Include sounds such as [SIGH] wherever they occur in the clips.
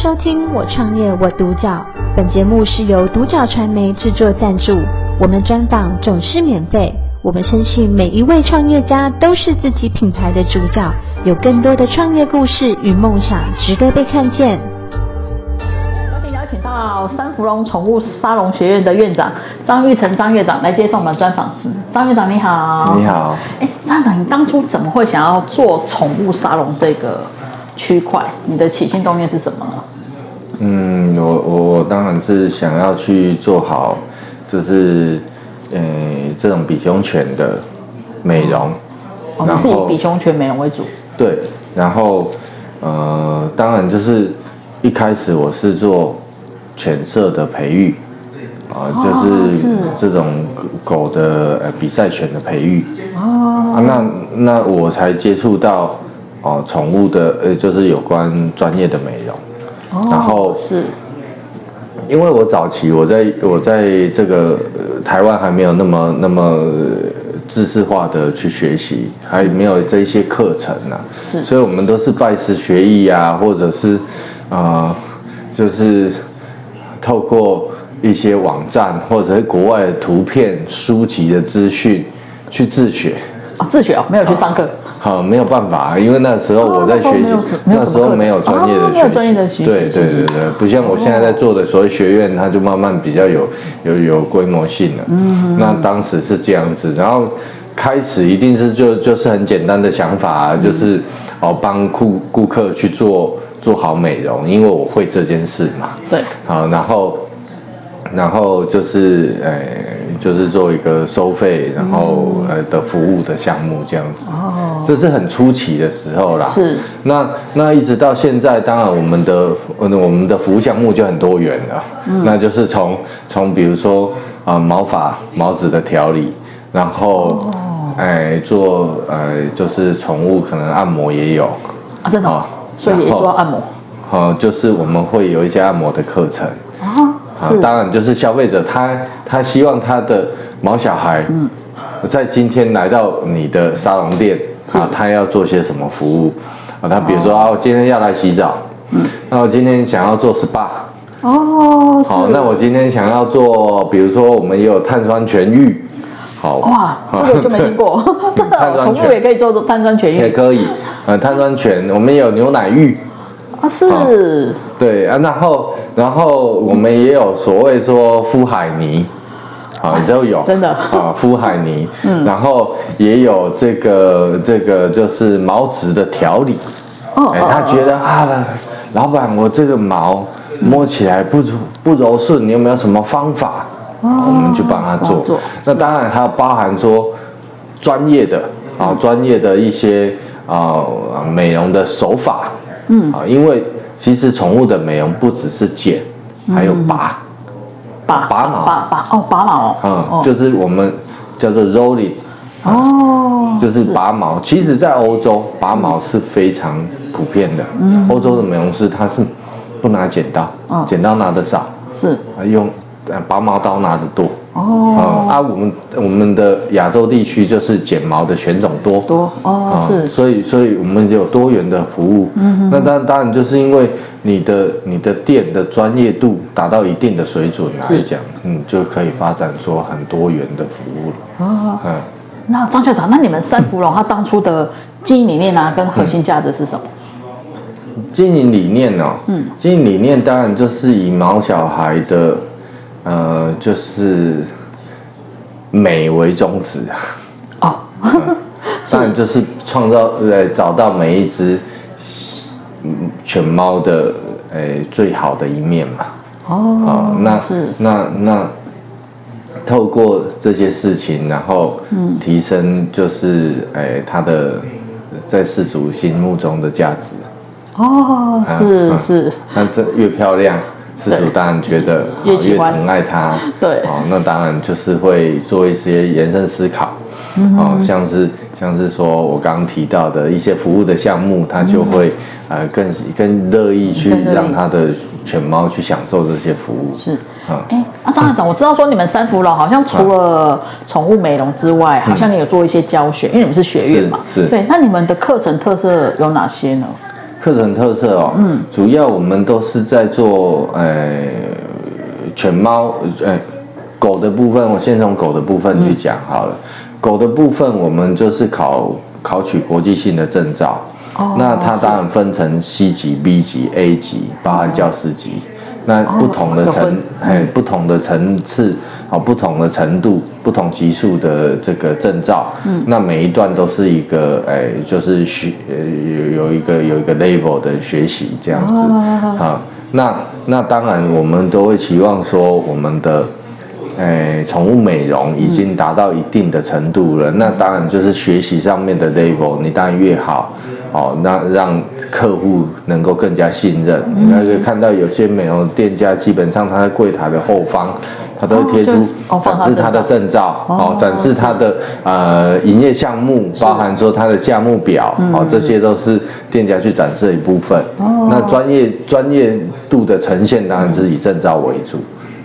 收听《我创业我独角》，本节目是由独角传媒制作赞助，我们专访总是免费。我们相信每一位创业家都是自己品牌的主角，有更多的创业故事与梦想值得被看见。有请邀请到三芙蓉宠物沙龙学院的院长张玉成张院长来接受我们专访。张院长你好，你好。哎，张院长，你当初怎么会想要做宠物沙龙这个？区块，你的起心动念是什么呢？嗯，我我我当然是想要去做好，就是呃这种比熊犬的美容。哦，你是以比熊犬美容为主。对，然后呃当然就是一开始我是做犬舍的培育，啊、呃、就是这种狗的呃比赛犬的培育。哦。啊，那那我才接触到。哦，宠物的呃，就是有关专业的美容，哦、然后是，因为我早期我在我在这个、呃、台湾还没有那么那么知识化的去学习，还没有这些课程呢、啊，是，所以我们都是拜师学艺啊，或者是啊、呃，就是透过一些网站或者是国外的图片书籍的资讯去自学。啊、哦，自学哦，没有去上课。好，没有办法，因为那时候我在学习，哦、那时候没有专业的学习，哦、专业的学习，对对对对，不像我现在在做的所谓学院，它就慢慢比较有有有规模性了。嗯，那当时是这样子，然后开始一定是就就是很简单的想法，啊、就是哦帮顾顾客去做做好美容，因为我会这件事嘛。对。好，然后。然后就是呃，就是做一个收费，然后呃的服务的项目这样子。哦。这是很初期的时候啦。是。那那一直到现在，当然我们的我们的服务项目就很多元了。嗯。那就是从从比如说啊、呃、毛发毛子的调理，然后哎、哦、做呃就是宠物可能按摩也有。啊真的。哦。所以也说按摩。哦，就是我们会有一些按摩的课程。哦。啊，当然就是消费者他他希望他的毛小孩，嗯，在今天来到你的沙龙店啊，他要做些什么服务。啊？他比如说啊，我今天要来洗澡，嗯，那我今天想要做 SPA，哦，好，那我今天想要做，比如说我们也有碳酸泉浴，好，哇，这个就没听过，[LAUGHS] 宠物 [LAUGHS] 也可以做做碳酸泉浴，也可以，呃，碳酸泉，我们有牛奶浴。啊是，对啊，然后然后我们也有所谓说敷海泥，啊都有，真的？啊敷海泥，嗯，然后也有这个这个就是毛质的调理，哦，哎他觉得啊，老板我这个毛摸起来不不柔顺，你有没有什么方法？哦，我们就帮他做，那当然还有包含说专业的啊专业的一些啊美容的手法。嗯。啊，因为其实宠物的美容不只是剪，还有拔，拔拔毛，拔拔哦，拔毛，嗯，就是我们叫做 rolling，哦，就是拔毛。其实，在欧洲拔毛是非常普遍的，嗯，欧洲的美容师他是不拿剪刀，剪刀拿的少，是，用拔毛刀拿的多。哦，啊，我们我们的亚洲地区就是剪毛的犬种多。多哦，是，所以所以我们有多元的服务，嗯，那当当然就是因为你的你的店的专业度达到一定的水准来讲，嗯，就可以发展出很多元的服务了。哦，嗯，那张校长，那你们三福龙它当初的经营理念啊，跟核心价值是什么？经营理念哦，嗯，经营理念当然就是以毛小孩的。呃，就是美为宗旨啊。哦，[LAUGHS] 当然就是创造呃找到每一只犬猫的呃最好的一面嘛。哦，哦那是那那透过这些事情，然后提升就是诶它的在世主心目中的价值。哦，是是，那这越漂亮。饲主当然觉得越疼爱它，对，哦，那当然就是会做一些延伸思考，哦，像是像是说我刚刚提到的一些服务的项目，他就会呃更更乐意去让他的犬猫去享受这些服务。是，啊，哎，啊张院长，我知道说你们三福龙好像除了宠物美容之外，好像你有做一些教学，因为你们是学院嘛，是，对，那你们的课程特色有哪些呢？课程特色哦，嗯，主要我们都是在做呃犬猫呃狗的部分，我先从狗的部分去讲好了。嗯、狗的部分我们就是考考取国际性的证照，哦，那它当然分成 C 级、B 级、A 级，包含教师级。哦那不同的层，哎、哦，不同的层次，啊，不同的程度，不同级数的这个证照，嗯，那每一段都是一个，哎，就是学，呃，有有一个有一个 level 的学习这样子，哦、啊，那那当然我们都会期望说我们的，哎，宠物美容已经达到一定的程度了，嗯、那当然就是学习上面的 level，你当然越好。哦，那让客户能够更加信任。你可以看到有些美容店家，基本上他在柜台的后方，他都会贴出展示他的证照，哦，展示他的呃营业项目，包含说他的价目表，哦，这些都是店家去展示的一部分。那专业专业度的呈现，当然是以证照为主。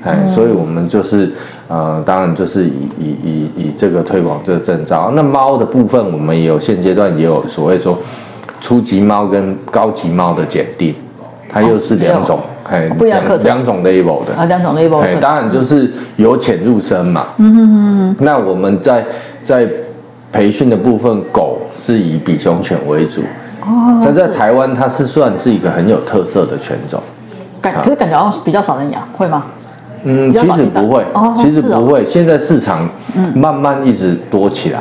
哎，所以我们就是呃，当然就是以以以以这个推广这个证照。那猫的部分，我们也有现阶段也有所谓说。初级猫跟高级猫的检定，它又是两种，哎、哦，两两种 level 的啊，两种 level，哎，当然就是由浅入深嘛。嗯哼哼哼。那我们在在培训的部分，狗是以比熊犬为主。哦。它在台湾，它是算是一个很有特色的犬种。感可是感觉好像比较少人养，会吗？嗯，其实不会，哦、其实不会。哦、现在市场慢慢一直多起来。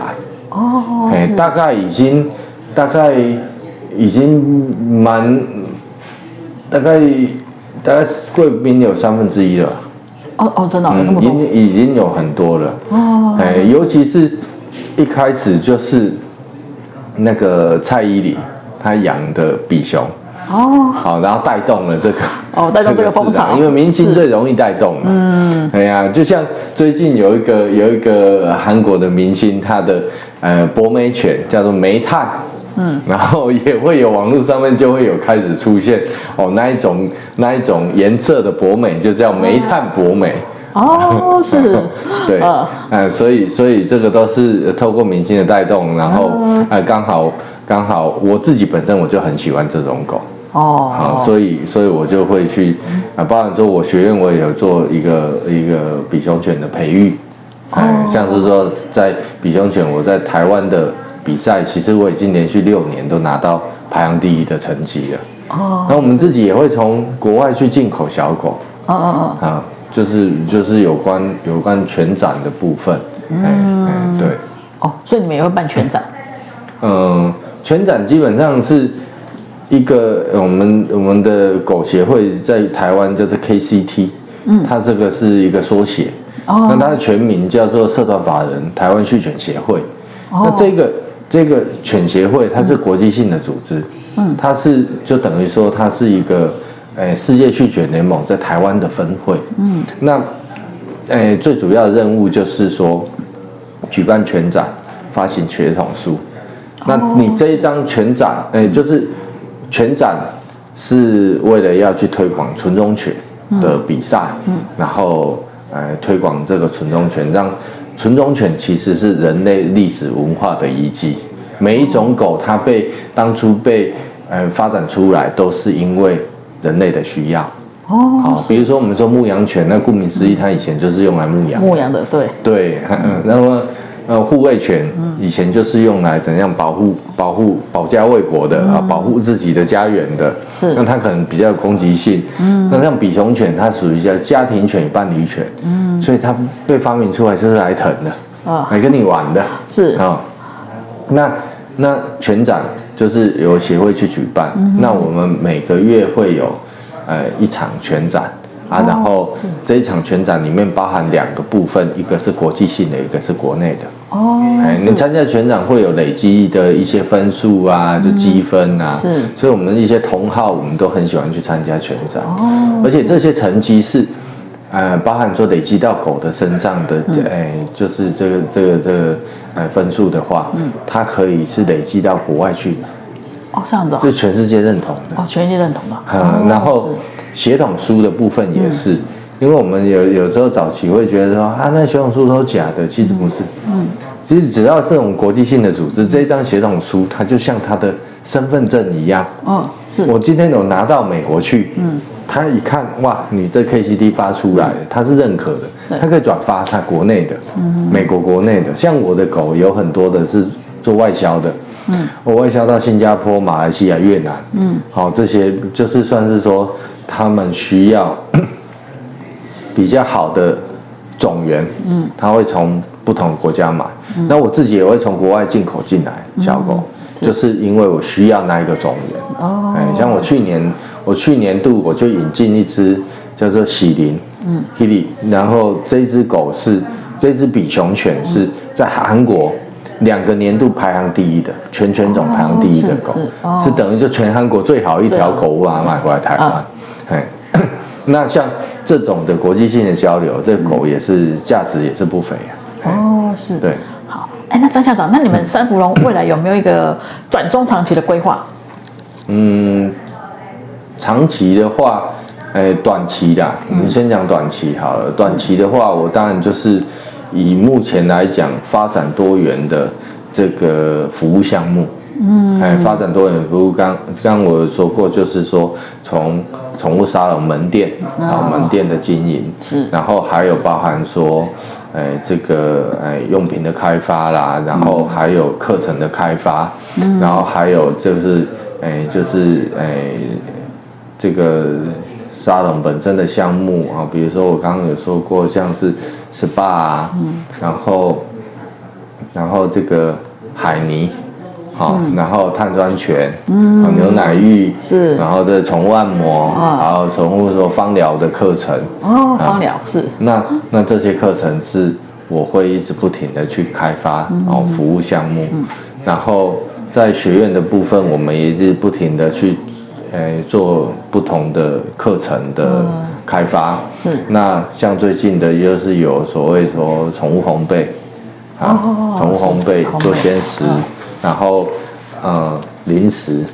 哦。哎，大概已经大概。已经蛮大概大概贵宾有三分之一了。哦哦，真的，嗯，已经已经有很多了。哦。哎，尤其是一开始就是那个蔡依林她养的比熊。哦。好，然后带动了这个。哦，带动这个风潮。因为明星最容易带动嘛。嗯。哎呀，就像最近有一个有一个韩国的明星，他的呃博美犬叫做煤炭。嗯，然后也会有网络上面就会有开始出现哦，那一种那一种颜色的博美就叫煤炭博美。哦，是，[LAUGHS] 对，嗯、呃，所以所以这个都是透过明星的带动，然后哎、呃、刚好刚好我自己本身我就很喜欢这种狗。哦，好，所以所以我就会去啊，包含说我学院我也有做一个一个比熊犬的培育，哎，像是说在比熊犬我在台湾的。比赛其实我已经连续六年都拿到排行第一的成绩了。哦。那我们自己也会从国外去进口小狗。哦哦哦。啊，就是就是有关有关全展的部分。嗯。对。哦，所以你们也会办全展？嗯，全展基本上是一个我们我们的狗协会在台湾叫做 KCT。嗯。它这个是一个缩写。哦。那它的全名叫做社团法人台湾畜犬协会。哦。那这个。这个犬协会它是国际性的组织，嗯，它是就等于说它是一个，诶，世界畜犬联盟在台湾的分会，嗯，那，诶，最主要的任务就是说，举办犬展，发行血统书，那你这一张犬展，诶，就是犬展是为了要去推广纯种犬的比赛，嗯，然后，诶，推广这个纯种犬让。纯种犬其实是人类历史文化的遗迹，每一种狗它被当初被呃发展出来都是因为人类的需要。哦。好，比如说我们说牧羊犬，那顾名思义，它以前就是用来牧羊。牧羊的，对。对，嗯，那么呃护卫犬以前就是用来怎样保护保护保家卫国的啊，保护自己的家园的。是。那它可能比较有攻击性。嗯。那像比熊犬，它属于叫家庭犬伴侣犬。嗯。所以它被发明出来就是来疼的，啊、哦，来跟你玩的，是啊、哦。那那犬展就是由协会去举办，嗯、那我们每个月会有呃一场犬展啊，哦、然后这一场全展里面包含两个部分，一个是国际性的，一个是国内的。哦，哎，你参加全展会有累积的一些分数啊，就积分啊，是。所以我们一些同好我们都很喜欢去参加全展，哦，而且这些成绩是。呃，包含说累积到狗的身上的，嗯、哎，就是这个这个这个呃分数的话，嗯，它可以是累积到国外去。哦，这样子、哦。是全世界认同的。哦，全世界认同的。嗯，哦、然后血统书的部分也是，嗯、因为我们有有时候早期会觉得说啊，那血统书都是假的，其实不是。嗯。其实只要这种国际性的组织，这一张血统书它就像它的身份证一样。哦，是。我今天有拿到美国去，嗯，他一看，哇，你这 KCD 发出来，他是认可的，他可以转发他国内的，嗯，美国国内的，像我的狗有很多的是做外销的，嗯，我外销到新加坡、马来西亚、越南，嗯，好，这些就是算是说他们需要比较好的种源，嗯，他会从不同国家买，那我自己也会从国外进口进来小狗。就是因为我需要那一个种源。哦，哎，像我去年，我去年度我就引进一只叫做喜林，嗯，Kitty，然后这只狗是这只比熊犬是在韩国两个年度排行第一的全犬种排行第一的狗，哦、是，是，是等于就全韩国最好一条狗，我把它买回来台湾，[COUGHS] 那像这种的国际性的交流，这狗也是价值也是不菲啊，哦，是，对。好哎，那张校长，那你们三福龙未来有没有一个短中长期的规划？嗯，长期的话，哎，短期的，我们先讲短期好了。短期的话，我当然就是以目前来讲，发展多元的这个服务项目。嗯，哎，发展多元服务，刚刚我说过，就是说从宠物沙龙门店啊，门店的经营，是，然后还有包含说。哎，这个哎用品的开发啦，然后还有课程的开发，嗯，然后还有就是哎就是哎这个沙龙本身的项目啊，比如说我刚刚有说过，像是 SPA 啊，嗯，然后然后这个海泥。好，然后碳酸泉，嗯，牛奶浴是，然后这宠物按摩，然后宠物说芳疗的课程，哦，芳疗是，那那这些课程是我会一直不停的去开发，然后服务项目，然后在学院的部分，我们也是不停的去，呃做不同的课程的开发，是，那像最近的又是有所谓说宠物烘焙，啊，宠物烘焙做鲜食。然后，呃，零食，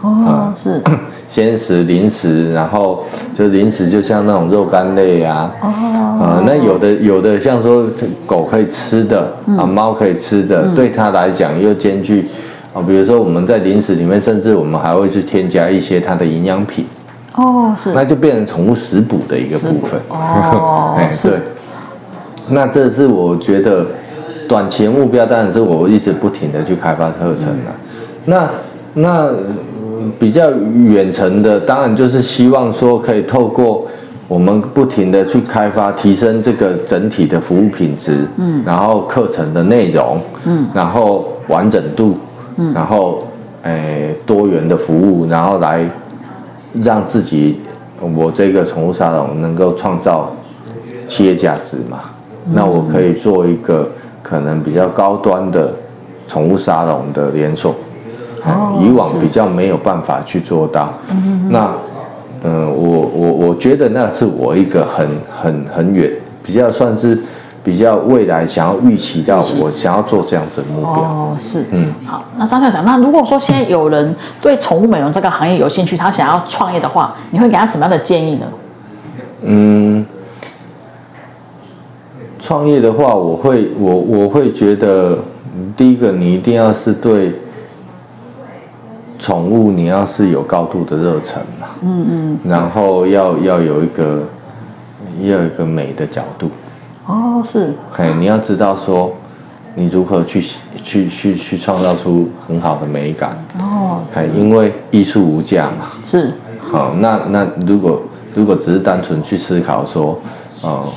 哦，是，[COUGHS] 鲜食、零食，然后就零食，就像那种肉干类啊，哦，呃，那有的有的像说狗可以吃的，啊，猫可以吃的，对它来讲又兼具，啊，比如说我们在零食里面，甚至我们还会去添加一些它的营养品，哦，是，那就变成宠物食补的一个部分，哦，[LAUGHS] 哎，对，那这是我觉得。短期的目标当然是我一直不停的去开发课程了，那那比较远程的当然就是希望说可以透过我们不停的去开发，提升这个整体的服务品质，嗯，然后课程的内容，嗯，然后完整度，嗯，然后诶多元的服务，然后来让自己我这个宠物沙龙能够创造企业价值嘛，那我可以做一个。可能比较高端的宠物沙龙的连锁，哦，以往比较没有办法去做到。嗯，那，嗯，我我我觉得那是我一个很很很远，比较算是比较未来想要预期到我想要做这样子的目标。哦，是，嗯，好，那张校长，那如果说现在有人对宠物美容这个行业有兴趣，他想要创业的话，你会给他什么样的建议呢？嗯。创业的话，我会我我会觉得，第一个你一定要是对宠物，你要是有高度的热忱嘛，嗯嗯，然后要要有一个要有一个美的角度，哦是，嘿，你要知道说你如何去去去去创造出很好的美感，哦，嘿，因为艺术无价嘛，是，好，那那如果如果只是单纯去思考说，哦。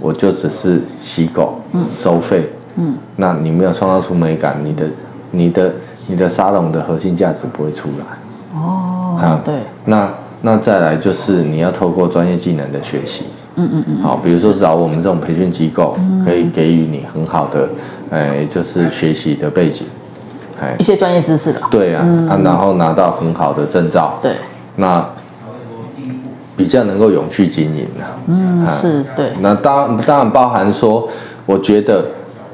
我就只是洗狗，嗯，收费，嗯，那你没有创造出美感，你的、你的、你的沙龙的核心价值不会出来。哦，啊，对，那那再来就是你要透过专业技能的学习，嗯嗯嗯，好，比如说找我们这种培训机构，可以给予你很好的，哎，就是学习的背景，哎，一些专业知识的。对啊，啊，然后拿到很好的证照，对，那。比较能够永续经营的，嗯，是对。那当当然包含说，我觉得，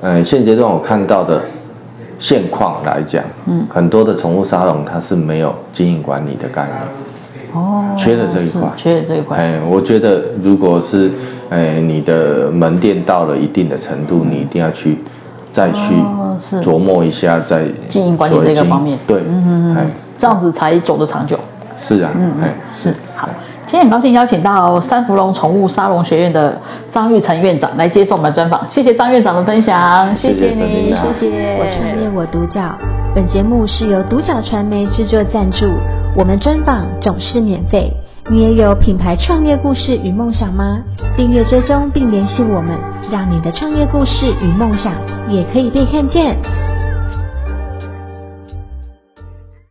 呃，现阶段我看到的现况来讲，嗯，很多的宠物沙龙它是没有经营管理的概念，哦，缺了这一块，缺了这一块。哎，我觉得如果是，哎，你的门店到了一定的程度，你一定要去再去琢磨一下，在经营管理这个方面，对，嗯嗯嗯，哎，这样子才走得长久。是啊，嗯嗯，是好。今天很高兴邀请到三福龙宠物沙龙学院的张玉成院长来接受我们的专访，谢谢张院长的分享，谢谢你，谢谢。谢谢我创业我独角，本节目是由独角传媒制作赞助，我们专访总是免费。你也有品牌创业故事与梦想吗？订阅追踪并联系我们，让你的创业故事与梦想也可以被看见。